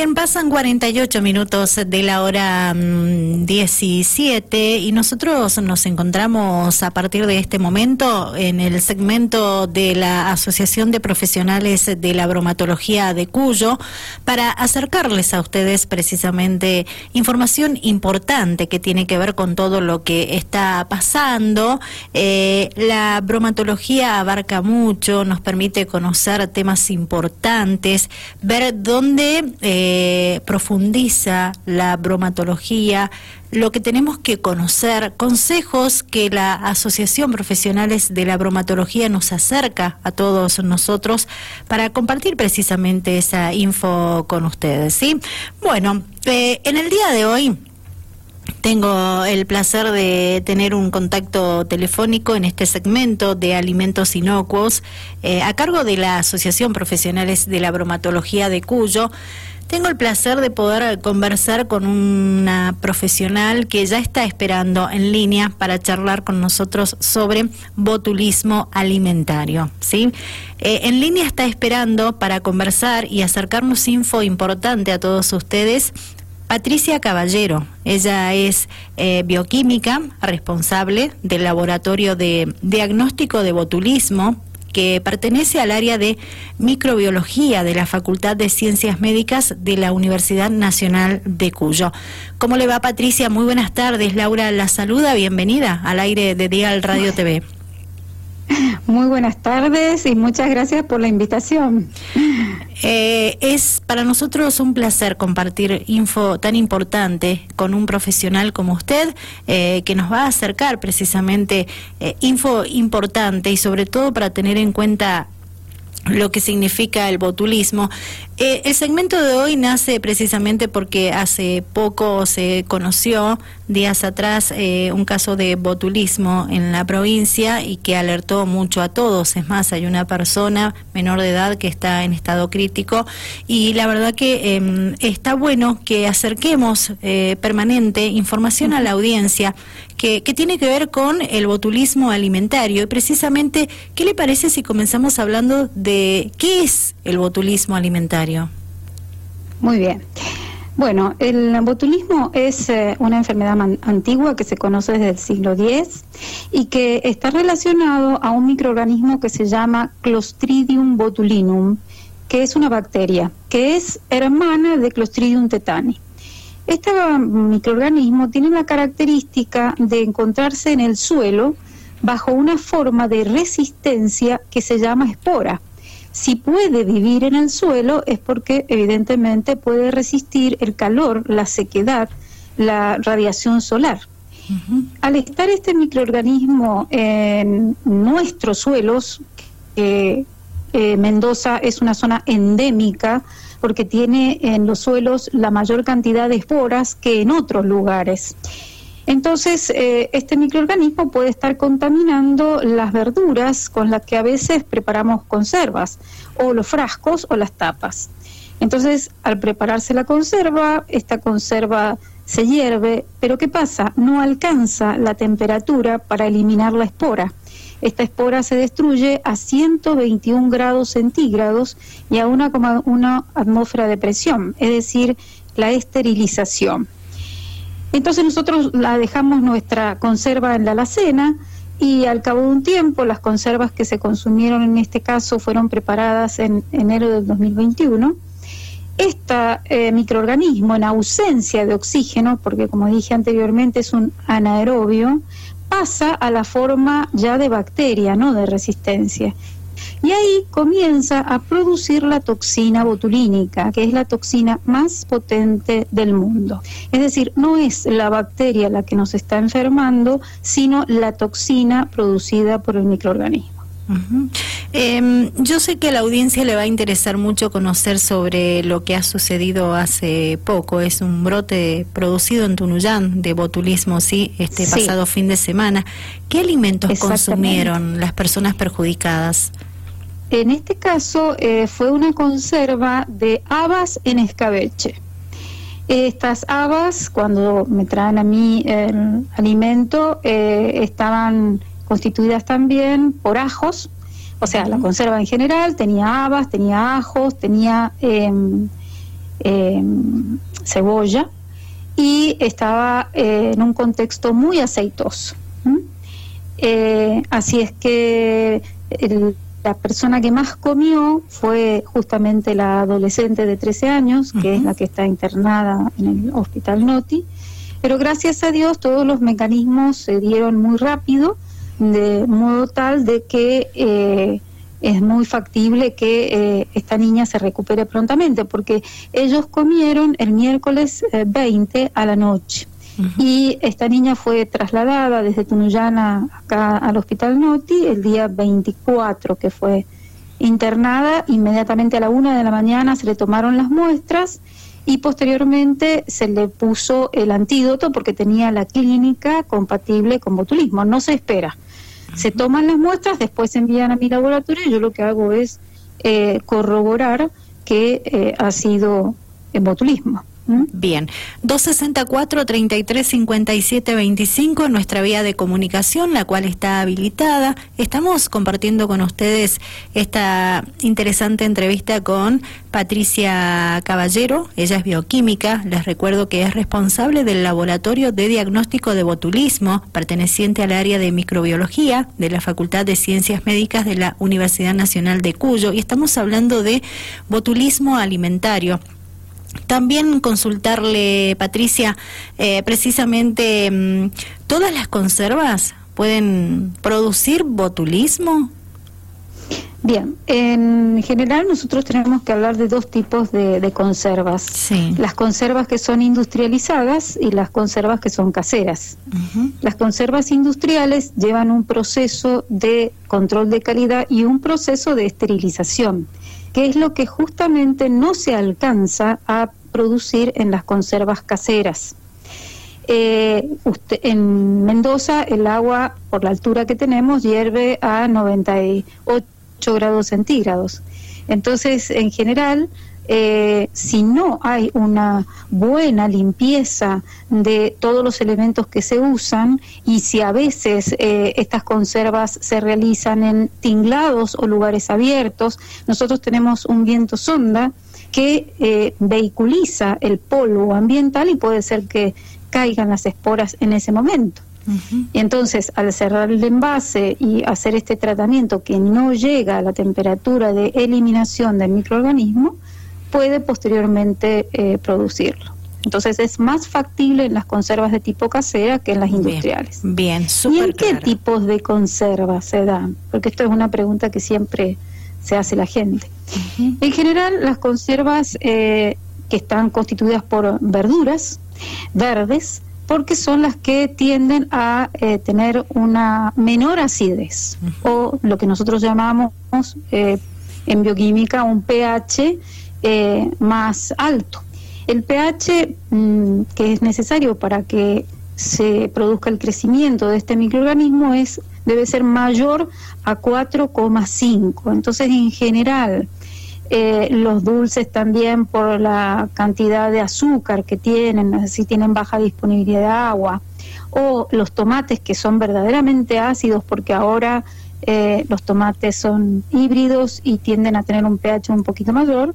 Bien, pasan 48 minutos de la hora 17 mm, y nosotros nos encontramos a partir de este momento en el segmento de la Asociación de Profesionales de la Bromatología de Cuyo para acercarles a ustedes precisamente información importante que tiene que ver con todo lo que está pasando. Eh, la bromatología abarca mucho, nos permite conocer temas importantes, ver dónde eh, profundiza la bromatología, lo que tenemos que conocer, consejos que la Asociación Profesionales de la Bromatología nos acerca a todos nosotros para compartir precisamente esa info con ustedes. ¿sí? Bueno, eh, en el día de hoy tengo el placer de tener un contacto telefónico en este segmento de alimentos inocuos eh, a cargo de la Asociación Profesionales de la Bromatología de Cuyo. Tengo el placer de poder conversar con una profesional que ya está esperando en línea para charlar con nosotros sobre botulismo alimentario. ¿sí? Eh, en línea está esperando para conversar y acercarnos info importante a todos ustedes Patricia Caballero. Ella es eh, bioquímica, responsable del Laboratorio de Diagnóstico de Botulismo que pertenece al área de microbiología de la Facultad de Ciencias Médicas de la Universidad Nacional de Cuyo. ¿Cómo le va Patricia? Muy buenas tardes. Laura la saluda. Bienvenida al aire de Dial Radio TV. Muy buenas tardes y muchas gracias por la invitación. Eh, es para nosotros un placer compartir info tan importante con un profesional como usted, eh, que nos va a acercar precisamente eh, info importante y sobre todo para tener en cuenta lo que significa el botulismo. Eh, el segmento de hoy nace precisamente porque hace poco se conoció, días atrás, eh, un caso de botulismo en la provincia y que alertó mucho a todos. Es más, hay una persona menor de edad que está en estado crítico y la verdad que em, está bueno que acerquemos eh, permanente información a la audiencia que, que, tiene que ver con el botulismo alimentario. Y precisamente, ¿qué le parece si comenzamos hablando de qué es el botulismo alimentario? Muy bien. Bueno, el botulismo es eh, una enfermedad antigua que se conoce desde el siglo X y que está relacionado a un microorganismo que se llama Clostridium botulinum, que es una bacteria, que es hermana de Clostridium tetani. Este microorganismo tiene la característica de encontrarse en el suelo bajo una forma de resistencia que se llama espora. Si puede vivir en el suelo es porque evidentemente puede resistir el calor, la sequedad, la radiación solar. Al estar este microorganismo en nuestros suelos, eh, Mendoza es una zona endémica porque tiene en los suelos la mayor cantidad de esporas que en otros lugares. Entonces, eh, este microorganismo puede estar contaminando las verduras con las que a veces preparamos conservas, o los frascos o las tapas. Entonces, al prepararse la conserva, esta conserva se hierve, pero ¿qué pasa? No alcanza la temperatura para eliminar la espora. Esta espora se destruye a 121 grados centígrados y a 1,1 atmósfera de presión, es decir, la esterilización. Entonces nosotros la dejamos nuestra conserva en la alacena y al cabo de un tiempo las conservas que se consumieron en este caso fueron preparadas en enero del 2021. Este microorganismo en ausencia de oxígeno, porque como dije anteriormente es un anaerobio, pasa a la forma ya de bacteria, no de resistencia. Y ahí comienza a producir la toxina botulínica, que es la toxina más potente del mundo. Es decir, no es la bacteria la que nos está enfermando, sino la toxina producida por el microorganismo. Em, yo sé que a la audiencia le va a interesar mucho conocer sobre lo que ha sucedido hace poco. Es un brote producido en Tunuyán de botulismo, sí, este pasado fin de semana. ¿Qué alimentos consumieron las personas perjudicadas? En este caso eh, fue una conserva de habas en escabeche. Estas habas, cuando me traen a mí el alimento, eh, estaban constituidas también por ajos, o sea, la conserva en general tenía habas, tenía ajos, tenía em, cebolla y estaba en un contexto muy aceitoso. así es que la persona que más comió fue justamente la adolescente de 13 años, que es la que está internada en el hospital Noti, pero gracias a Dios todos los mecanismos se dieron muy rápido, de modo tal de que eh, es muy factible que eh, esta niña se recupere prontamente, porque ellos comieron el miércoles 20 eh, a la noche. Y esta niña fue trasladada desde Tunuyana acá al Hospital Noti el día 24, que fue internada. Inmediatamente a la una de la mañana se le tomaron las muestras y posteriormente se le puso el antídoto porque tenía la clínica compatible con botulismo. No se espera. Se toman las muestras, después se envían a mi laboratorio y yo lo que hago es eh, corroborar que eh, ha sido botulismo. Bien, 264-3357-25, nuestra vía de comunicación, la cual está habilitada. Estamos compartiendo con ustedes esta interesante entrevista con Patricia Caballero. Ella es bioquímica. Les recuerdo que es responsable del Laboratorio de Diagnóstico de Botulismo, perteneciente al área de microbiología de la Facultad de Ciencias Médicas de la Universidad Nacional de Cuyo. Y estamos hablando de botulismo alimentario. También consultarle, Patricia, eh, precisamente, mm, ¿todas las conservas pueden producir botulismo? Bien, en general nosotros tenemos que hablar de dos tipos de, conservas. Sí. Las conservas que son industrializadas y las conservas que son caseras. Las conservas industriales llevan un proceso de control de calidad y un proceso de esterilización que es lo que justamente no se alcanza a producir en las conservas caseras. Eh, en Mendoza el agua, por la altura que tenemos, hierve a 98 grados centígrados. Entonces, en general, eh, si no hay una buena limpieza de todos los elementos que se usan y si a veces eh, estas conservas se realizan en tinglados o lugares abiertos, nosotros tenemos un viento sonda que eh, vehiculiza el polvo ambiental y puede ser que caigan las esporas en ese momento. Y entonces, al cerrar el envase y hacer este tratamiento que no llega a la temperatura de eliminación del microorganismo, puede posteriormente eh, producirlo. Entonces es más factible en las conservas de tipo casera que en las industriales. Bien, ¿Y en qué tipos de conservas se dan? Porque esto es una pregunta que siempre se hace la gente. En general, las conservas eh, que están constituidas por verduras verdes, porque son las que tienden a eh, tener una menor acidez, o lo que nosotros llamamos en bioquímica un pH eh, más alto. El pH mm, que es necesario para que se produzca el crecimiento de este microorganismo es debe ser mayor a 4,5. Entonces, en general, eh, los dulces también por la cantidad de azúcar que tienen, si tienen baja disponibilidad de agua, o los tomates que son verdaderamente ácidos porque ahora eh, los tomates son híbridos y tienden a tener un pH un poquito mayor,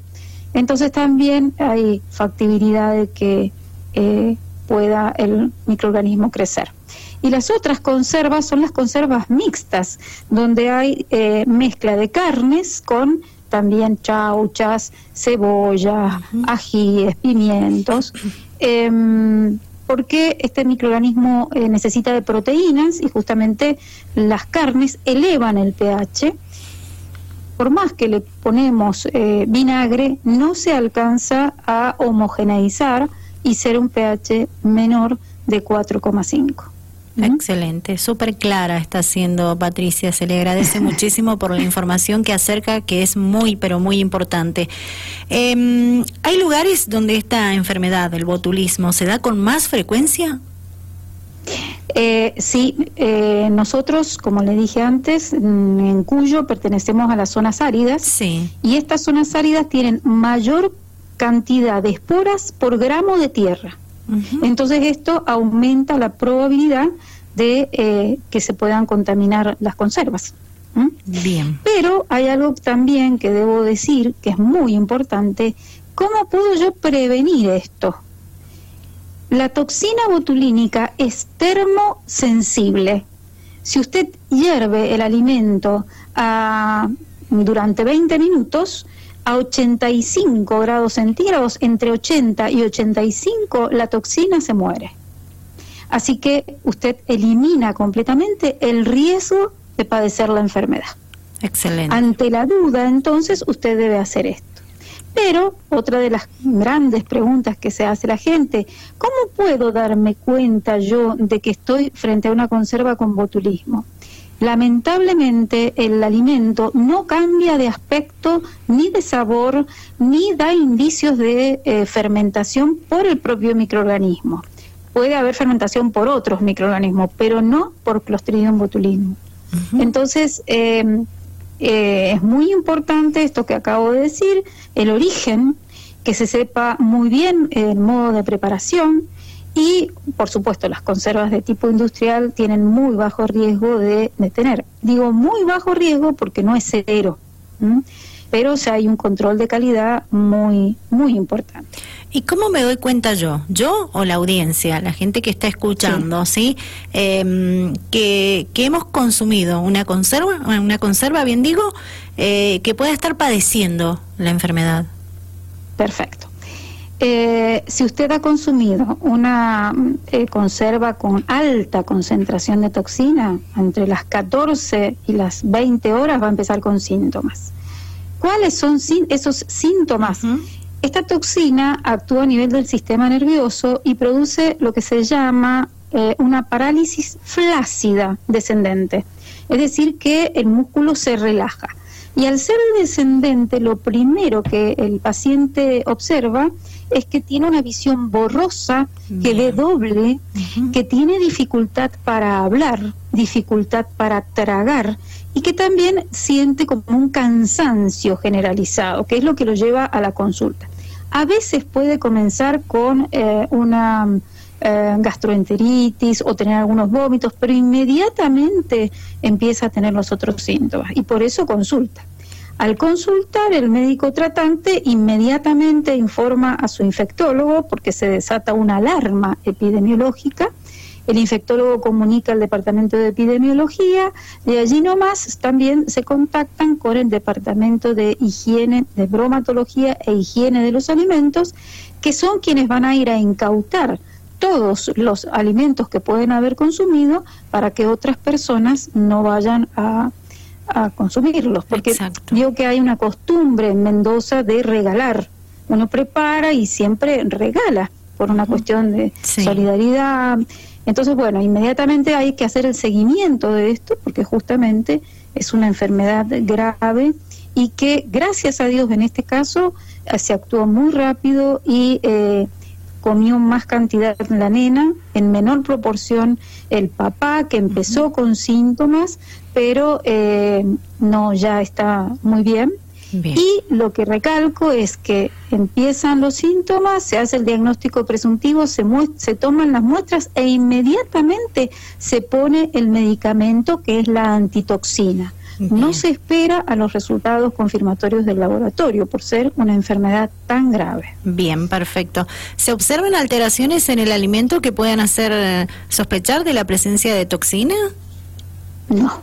entonces también hay factibilidad de que eh, pueda el microorganismo crecer. Y las otras conservas son las conservas mixtas, donde hay eh, mezcla de carnes con también chauchas, cebolla, ajíes, pimientos, em, porque este microorganismo eh, necesita de proteínas y justamente las carnes elevan el pH por más que le ponemos eh, vinagre, no se alcanza a homogeneizar y ser un pH menor de 4,5. Excelente, súper clara está siendo Patricia, se le agradece muchísimo por la información que acerca, que es muy, pero muy importante. Em, ¿Hay lugares donde esta enfermedad, el botulismo, se da con más frecuencia? Eh, sí, eh, nosotros, como le dije antes, mm, en Cuyo pertenecemos a las zonas áridas sí. y estas zonas áridas tienen mayor cantidad de esporas por gramo de tierra. Entonces esto aumenta la probabilidad de eh, que se puedan contaminar las conservas. Bien. Pero hay algo también que debo decir que es muy importante, ¿Cómo puedo yo prevenir esto? La toxina botulínica es termosensible. Si usted hierve el alimento a, durante 20 minutos, a 85 grados centígrados, entre 80 y 85, la toxina se muere. Así que usted elimina completamente el riesgo de padecer la enfermedad. Excelente. Ante la duda, entonces, usted debe hacer esto. Pero otra de las grandes preguntas que se hace la gente, ¿cómo puedo darme cuenta yo de que estoy frente a una conserva con botulismo? Lamentablemente el alimento no cambia de aspecto ni de sabor ni da indicios de eh, fermentación por el propio microorganismo. Puede haber fermentación por otros microorganismos, pero no por Clostridium botulismo. Entonces, em, eh, es muy importante esto que acabo de decir, el origen, que se sepa muy bien el modo de preparación y, por supuesto, las conservas de tipo industrial tienen muy bajo riesgo de, tener. Digo muy bajo riesgo porque no es cero, pero o hay un control de calidad muy, muy importante. ¿Y cómo me doy cuenta yo? ¿Yo o la audiencia, la gente que está escuchando, sí? Em, que, hemos consumido una conserva, una conserva, bien digo, eh, que pueda estar padeciendo la enfermedad. Perfecto. Eh, si usted ha consumido una eh, conserva con alta concentración de toxina, entre las 14 y las 20 horas va a empezar con síntomas. ¿Cuáles son esos síntomas? Esta toxina actúa a nivel del sistema nervioso y produce lo que se llama eh, una parálisis flácida descendente, es decir, que el músculo se relaja. Y al ser descendente, lo primero que el paciente observa es que tiene una visión borrosa, que ve doble, que tiene dificultad para hablar, dificultad para tragar y que también siente como un cansancio generalizado, que es lo que lo lleva a la consulta. A veces puede comenzar con eh, una eh, gastroenteritis o tener algunos vómitos, pero inmediatamente empieza a tener los otros síntomas y por eso consulta. Al consultar, el médico tratante inmediatamente informa a su infectólogo porque se desata una alarma epidemiológica el infectólogo comunica al departamento de epidemiología y allí nomás también se contactan con el departamento de higiene, de bromatología e higiene de los alimentos, que son quienes van a ir a incautar todos los alimentos que pueden haber consumido para que otras personas no vayan a, consumirlos. Porque digo que hay una costumbre en Mendoza de regalar. Uno prepara y siempre regala por una cuestión de solidaridad. Entonces, bueno, inmediatamente hay que hacer el seguimiento de esto porque justamente es una enfermedad grave y que gracias a Dios en este caso eh, se actuó muy rápido y eh, comió más cantidad la nena, en menor proporción el papá que empezó con síntomas, pero eh, no ya está muy bien y lo que recalco es que empiezan los síntomas, se hace el diagnóstico presuntivo, se, se toman las muestras e inmediatamente se pone el medicamento que es la antitoxina. No se espera a los resultados confirmatorios del laboratorio por ser una enfermedad tan grave. Bien, perfecto. ¿Se observan alteraciones en el alimento que puedan hacer eh, sospechar de la presencia de toxina? No.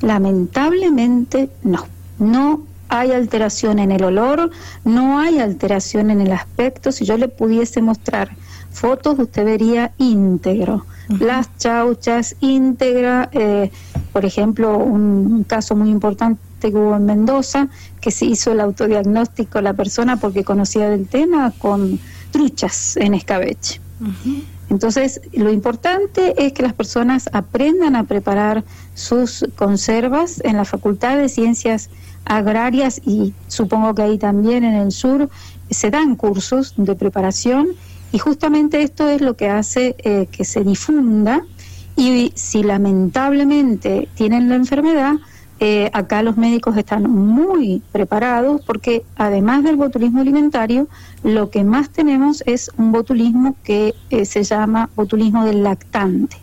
Lamentablemente no. No hay alteración en el olor, no hay alteración en el aspecto. Si yo le pudiese mostrar fotos, usted vería íntegro. Las chauchas íntegra, eh, por ejemplo, un, caso muy importante que hubo en Mendoza, que se hizo el autodiagnóstico la persona porque conocía del tema con truchas en escabeche. Entonces, lo importante es que las personas aprendan a preparar sus conservas en la Facultad de Ciencias agrarias y supongo que ahí también en el sur se dan cursos de preparación y justamente esto es lo que hace eh, que se difunda y si lamentablemente tienen la enfermedad, eh, acá los médicos están muy preparados porque además del botulismo alimentario, lo que más tenemos es un botulismo que eh, se llama botulismo del lactante,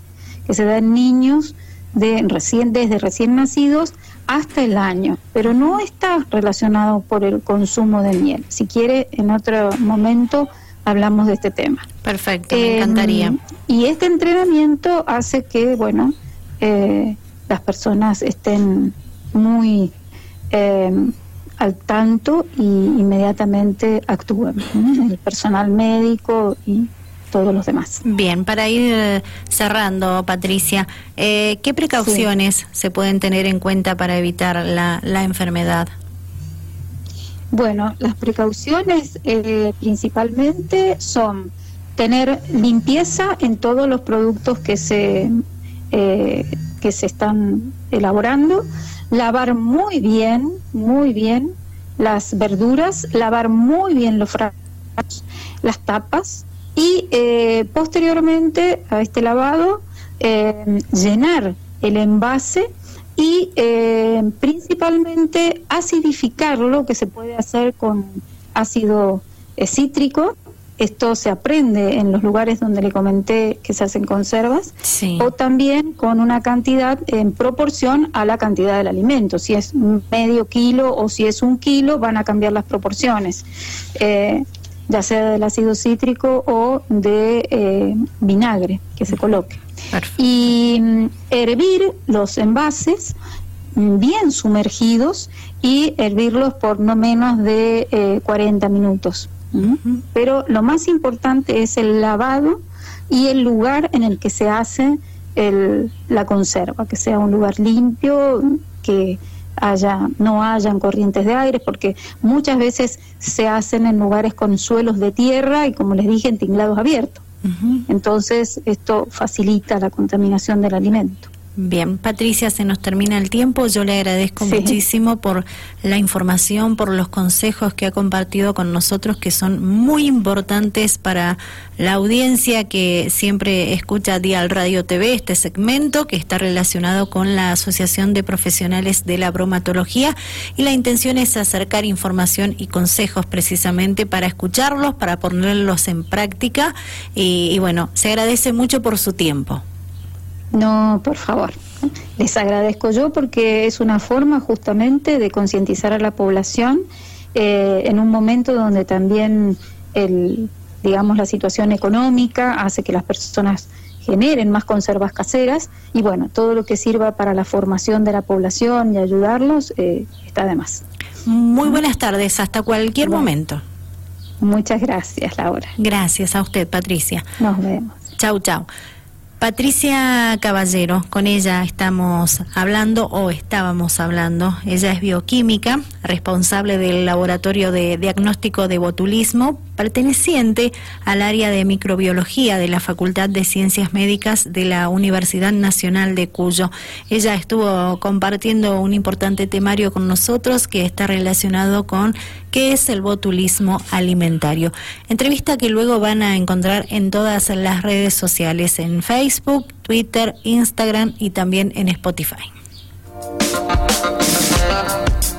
que se da en niños de recién, desde recién nacidos hasta el año, pero no está relacionado por el consumo de miel. Si quiere, en otro momento hablamos de este tema. Perfecto, me encantaría. Em, y este entrenamiento hace que, bueno, eh, las personas estén muy em, al tanto y inmediatamente actúen. El personal médico y todos los demás. Bien, para ir eh, cerrando, Patricia, eh, ¿qué precauciones se pueden tener en cuenta para evitar la, la enfermedad? Bueno, las precauciones eh, principalmente son tener limpieza en todos los productos que se, que se están elaborando, lavar muy bien, muy bien las verduras, lavar muy bien los frascos, las tapas, y eh, posteriormente a este lavado eh, llenar el envase y eh, principalmente acidificarlo, que se puede hacer con ácido cítrico. Esto se aprende en los lugares donde le comenté que se hacen conservas, o también con una cantidad en proporción a la cantidad del alimento. Si es medio kilo o si es un kilo, van a cambiar las proporciones ya sea del ácido cítrico o de eh, vinagre que se coloque. Y mm, hervir los envases mm, bien sumergidos y hervirlos por no menos de 40 eh, minutos. Pero lo más importante es el lavado y el lugar en el que se hace el, la conserva, que sea un lugar limpio, que haya, no hayan corrientes de aire, porque muchas veces se hacen en lugares con suelos de tierra y, como les dije, en tinglados abiertos. Entonces, esto facilita la contaminación del alimento. Bien, Patricia, se nos termina el tiempo. Yo le agradezco muchísimo por la información, por los consejos que ha compartido con nosotros, que son muy importantes para la audiencia que siempre escucha Dial Radio TV, este segmento que está relacionado con la Asociación de Profesionales de la Bromatología. Y la intención es acercar información y consejos precisamente para escucharlos, para ponerlos en práctica. y, y bueno, se agradece mucho por su tiempo. No, por favor. Les agradezco yo porque es una forma justamente de concientizar a la población eh, en un momento donde también el, digamos, la situación económica hace que las personas generen más conservas caseras y bueno, todo lo que sirva para la formación de la población y ayudarlos eh, está de más. Muy buenas tardes, hasta cualquier momento. Muchas gracias, Laura. Gracias a usted, Patricia. Nos vemos. Chau, chau. Patricia Caballero, con ella estamos hablando o estábamos hablando. Ella es bioquímica, responsable del Laboratorio de Diagnóstico de Botulismo, perteneciente al área de microbiología de la Facultad de Ciencias Médicas de la Universidad Nacional de Cuyo. Ella estuvo compartiendo un importante temario con nosotros que está relacionado con qué es el botulismo alimentario. Entrevista que luego van a encontrar en todas las redes sociales, en Facebook, Twitter, Instagram y también en Spotify.